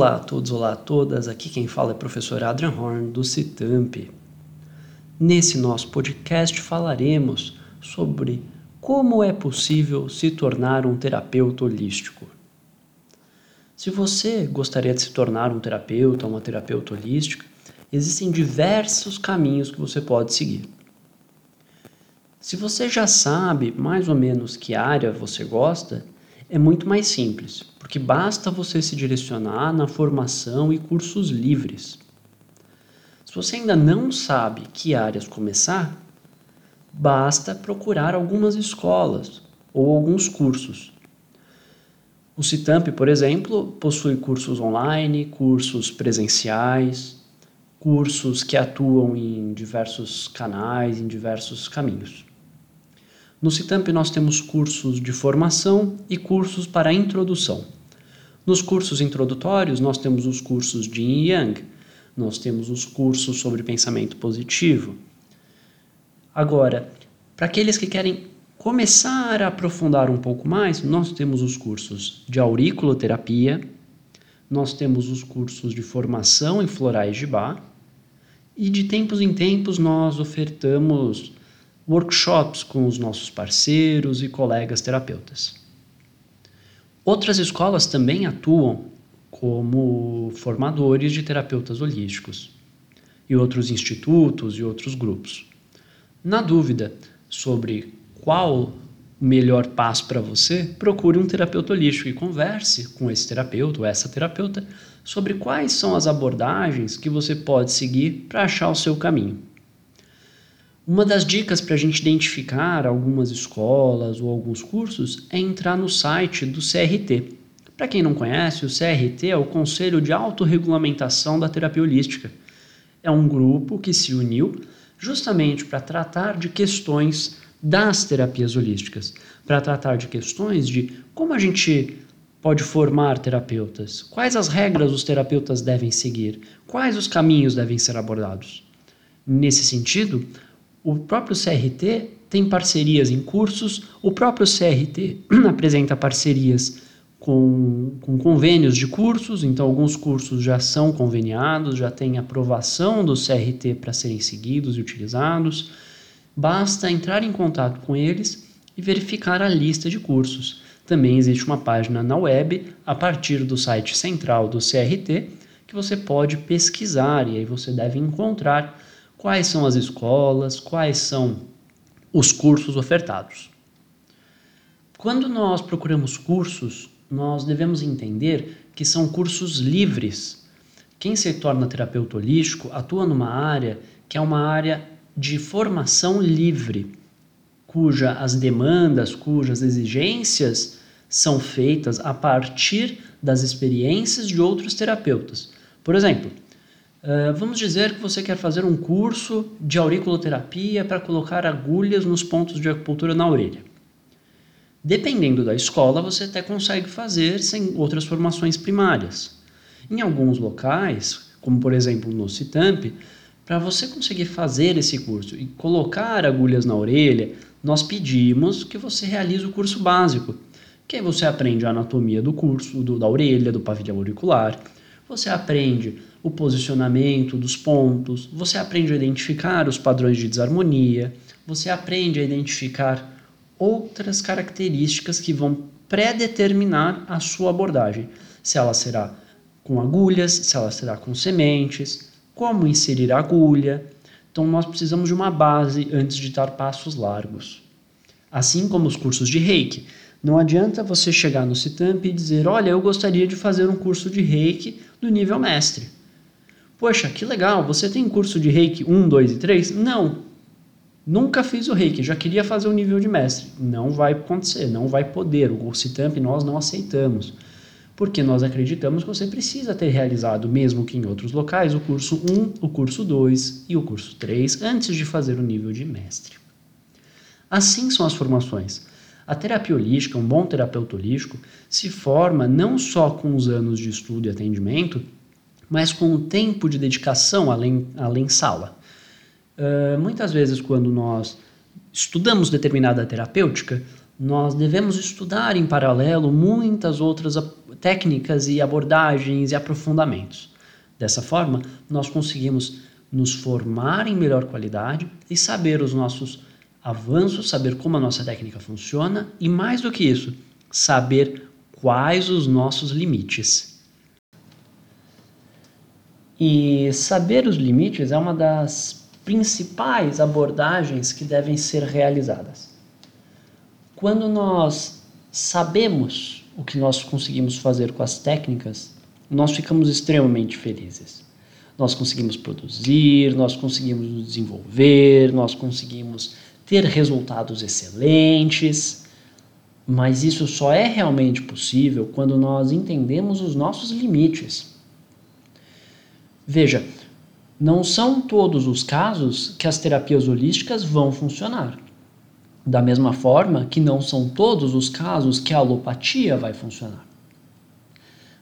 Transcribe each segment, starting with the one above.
Olá a todos, olá a todas. Aqui quem fala é o professor Adrian Horn do Citamp. Nesse nosso podcast falaremos sobre como é possível se tornar um terapeuta holístico. Se você gostaria de se tornar um terapeuta uma terapeuta holística, existem diversos caminhos que você pode seguir. Se você já sabe mais ou menos que área você gosta, é muito mais simples, porque basta você se direcionar na formação e cursos livres. Se você ainda não sabe que áreas começar, basta procurar algumas escolas ou alguns cursos. O Citamp, por exemplo, possui cursos online, cursos presenciais, cursos que atuam em diversos canais, em diversos caminhos. No Citamp nós temos cursos de formação e cursos para introdução. Nos cursos introdutórios nós temos os cursos de Yin Yang, nós temos os cursos sobre pensamento positivo. Agora, para aqueles que querem começar a aprofundar um pouco mais, nós temos os cursos de auriculoterapia, nós temos os cursos de formação em florais de bar e de tempos em tempos nós ofertamos workshops com os nossos parceiros e colegas terapeutas. Outras escolas também atuam como formadores de terapeutas holísticos e outros institutos e outros grupos. Na dúvida sobre qual o melhor passo para você, procure um terapeuta holístico e converse com esse terapeuta ou essa terapeuta sobre quais são as abordagens que você pode seguir para achar o seu caminho. Uma das dicas para a gente identificar algumas escolas ou alguns cursos é entrar no site do CRT. Para quem não conhece, o CRT é o Conselho de Autorregulamentação da Terapia Holística. É um grupo que se uniu justamente para tratar de questões das terapias holísticas, para tratar de questões de como a gente pode formar terapeutas, quais as regras os terapeutas devem seguir, quais os caminhos devem ser abordados. Nesse sentido, o próprio CRT tem parcerias em cursos, o próprio CRT apresenta parcerias com, com convênios de cursos, então alguns cursos já são conveniados, já têm aprovação do CRT para serem seguidos e utilizados. Basta entrar em contato com eles e verificar a lista de cursos. Também existe uma página na web, a partir do site central do CRT, que você pode pesquisar e aí você deve encontrar quais são as escolas, quais são os cursos ofertados. Quando nós procuramos cursos, nós devemos entender que são cursos livres. Quem se torna terapeuta holístico atua numa área que é uma área de formação livre, cuja as demandas, cujas exigências são feitas a partir das experiências de outros terapeutas. Por exemplo, Uh, vamos dizer que você quer fazer um curso de auriculoterapia para colocar agulhas nos pontos de acupuntura na orelha. Dependendo da escola, você até consegue fazer sem outras formações primárias. Em alguns locais, como por exemplo no Citamp, para você conseguir fazer esse curso e colocar agulhas na orelha, nós pedimos que você realize o curso básico, que aí você aprende a anatomia do curso, do, da orelha, do pavilhão auricular, você aprende o posicionamento dos pontos, você aprende a identificar os padrões de desarmonia, você aprende a identificar outras características que vão predeterminar a sua abordagem. Se ela será com agulhas, se ela será com sementes, como inserir a agulha. Então, nós precisamos de uma base antes de dar passos largos. Assim como os cursos de reiki. Não adianta você chegar no Citamp e dizer: Olha, eu gostaria de fazer um curso de reiki do nível mestre. Poxa, que legal, você tem curso de reiki 1, 2 e 3? Não. Nunca fiz o reiki, já queria fazer o nível de mestre. Não vai acontecer, não vai poder. O Citamp nós não aceitamos. Porque nós acreditamos que você precisa ter realizado, mesmo que em outros locais, o curso 1, o curso 2 e o curso 3 antes de fazer o nível de mestre. Assim são as formações. A terapia holística, um bom terapeuta holístico, se forma não só com os anos de estudo e atendimento, mas com o tempo de dedicação além, além sala. Uh, muitas vezes, quando nós estudamos determinada terapêutica, nós devemos estudar em paralelo muitas outras técnicas e abordagens e aprofundamentos. Dessa forma, nós conseguimos nos formar em melhor qualidade e saber os nossos avanços, saber como a nossa técnica funciona e, mais do que isso, saber quais os nossos limites. E saber os limites é uma das principais abordagens que devem ser realizadas. Quando nós sabemos o que nós conseguimos fazer com as técnicas, nós ficamos extremamente felizes. Nós conseguimos produzir, nós conseguimos desenvolver, nós conseguimos ter resultados excelentes, mas isso só é realmente possível quando nós entendemos os nossos limites. Veja, não são todos os casos que as terapias holísticas vão funcionar. Da mesma forma que não são todos os casos que a alopatia vai funcionar.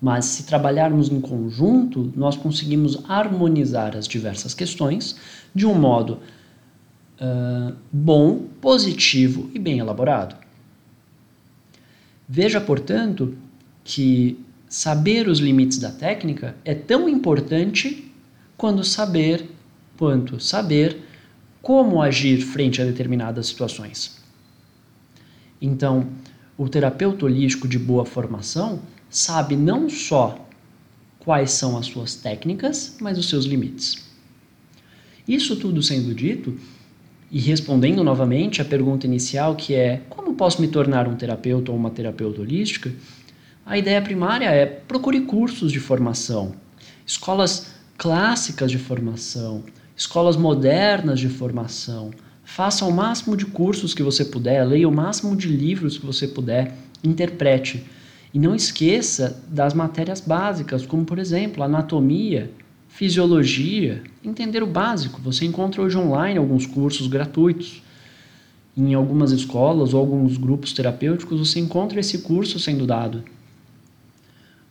Mas se trabalharmos em conjunto, nós conseguimos harmonizar as diversas questões de um modo uh, bom, positivo e bem elaborado. Veja, portanto, que saber os limites da técnica é tão importante quando saber quanto saber como agir frente a determinadas situações. Então, o terapeuta holístico de boa formação sabe não só quais são as suas técnicas, mas os seus limites. Isso tudo sendo dito, e respondendo novamente à pergunta inicial, que é como posso me tornar um terapeuta ou uma terapeuta holística, a ideia primária é procure cursos de formação, escolas clássicas de formação, escolas modernas de formação. Faça o máximo de cursos que você puder, leia o máximo de livros que você puder, interprete. E não esqueça das matérias básicas, como por exemplo, anatomia, fisiologia, entender o básico. Você encontra hoje online alguns cursos gratuitos. Em algumas escolas ou alguns grupos terapêuticos você encontra esse curso sendo dado.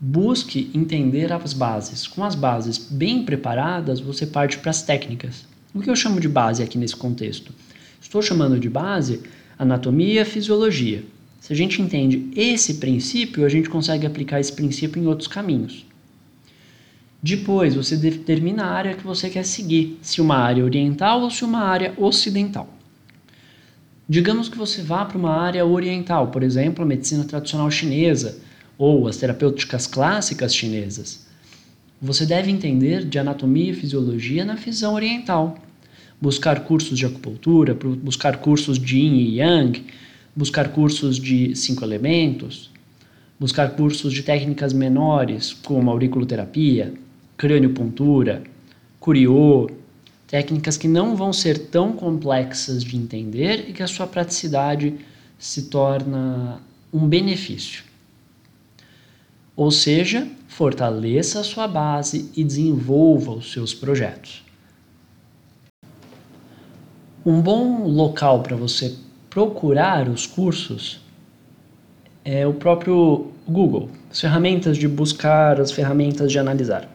Busque entender as bases. Com as bases bem preparadas, você parte para as técnicas. O que eu chamo de base aqui nesse contexto? Estou chamando de base anatomia, fisiologia. Se a gente entende esse princípio, a gente consegue aplicar esse princípio em outros caminhos. Depois, você determina a área que você quer seguir, se uma área oriental ou se uma área ocidental. Digamos que você vá para uma área oriental, por exemplo, a medicina tradicional chinesa, ou as terapêuticas clássicas chinesas. Você deve entender de anatomia e fisiologia na visão oriental. Buscar cursos de acupuntura, buscar cursos de yin e yang, buscar cursos de cinco elementos, buscar cursos de técnicas menores, como auriculoterapia, crâniopuntura, curiô, técnicas que não vão ser tão complexas de entender e que a sua praticidade se torna um benefício. Ou seja, fortaleça a sua base e desenvolva os seus projetos. Um bom local para você procurar os cursos é o próprio Google, as ferramentas de buscar, as ferramentas de analisar.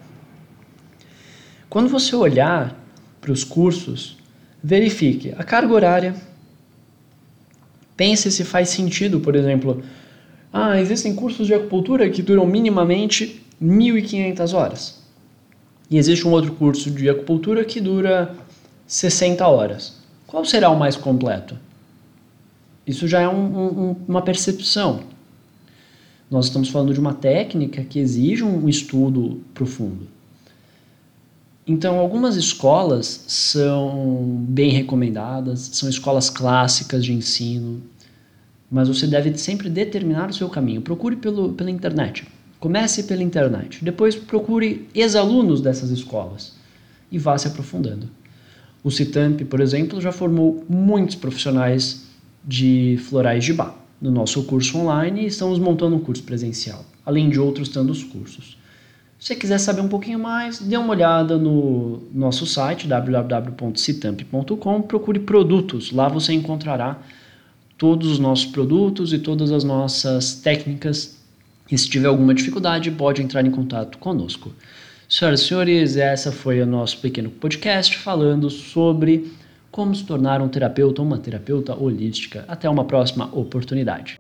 Quando você olhar para os cursos, verifique a carga horária, pense se faz sentido, por exemplo, ah, existem cursos de acupuntura que duram minimamente 1.500 horas. E existe um outro curso de acupuntura que dura 60 horas. Qual será o mais completo? Isso já é um, um, uma percepção. Nós estamos falando de uma técnica que exige um estudo profundo. Então, algumas escolas são bem recomendadas, são escolas clássicas de ensino, mas você deve sempre determinar o seu caminho. Procure pelo, pela internet. Comece pela internet. Depois procure ex-alunos dessas escolas e vá se aprofundando. O Citamp, por exemplo, já formou muitos profissionais de florais de bar no nosso curso online e estamos montando um curso presencial, além de outros tantos cursos. Se você quiser saber um pouquinho mais, dê uma olhada no nosso site www.citamp.com, procure produtos, lá você encontrará todos os nossos produtos e todas as nossas técnicas. E se tiver alguma dificuldade, pode entrar em contato conosco. Senhoras e senhores, essa foi o nosso pequeno podcast falando sobre como se tornar um terapeuta ou uma terapeuta holística. Até uma próxima oportunidade.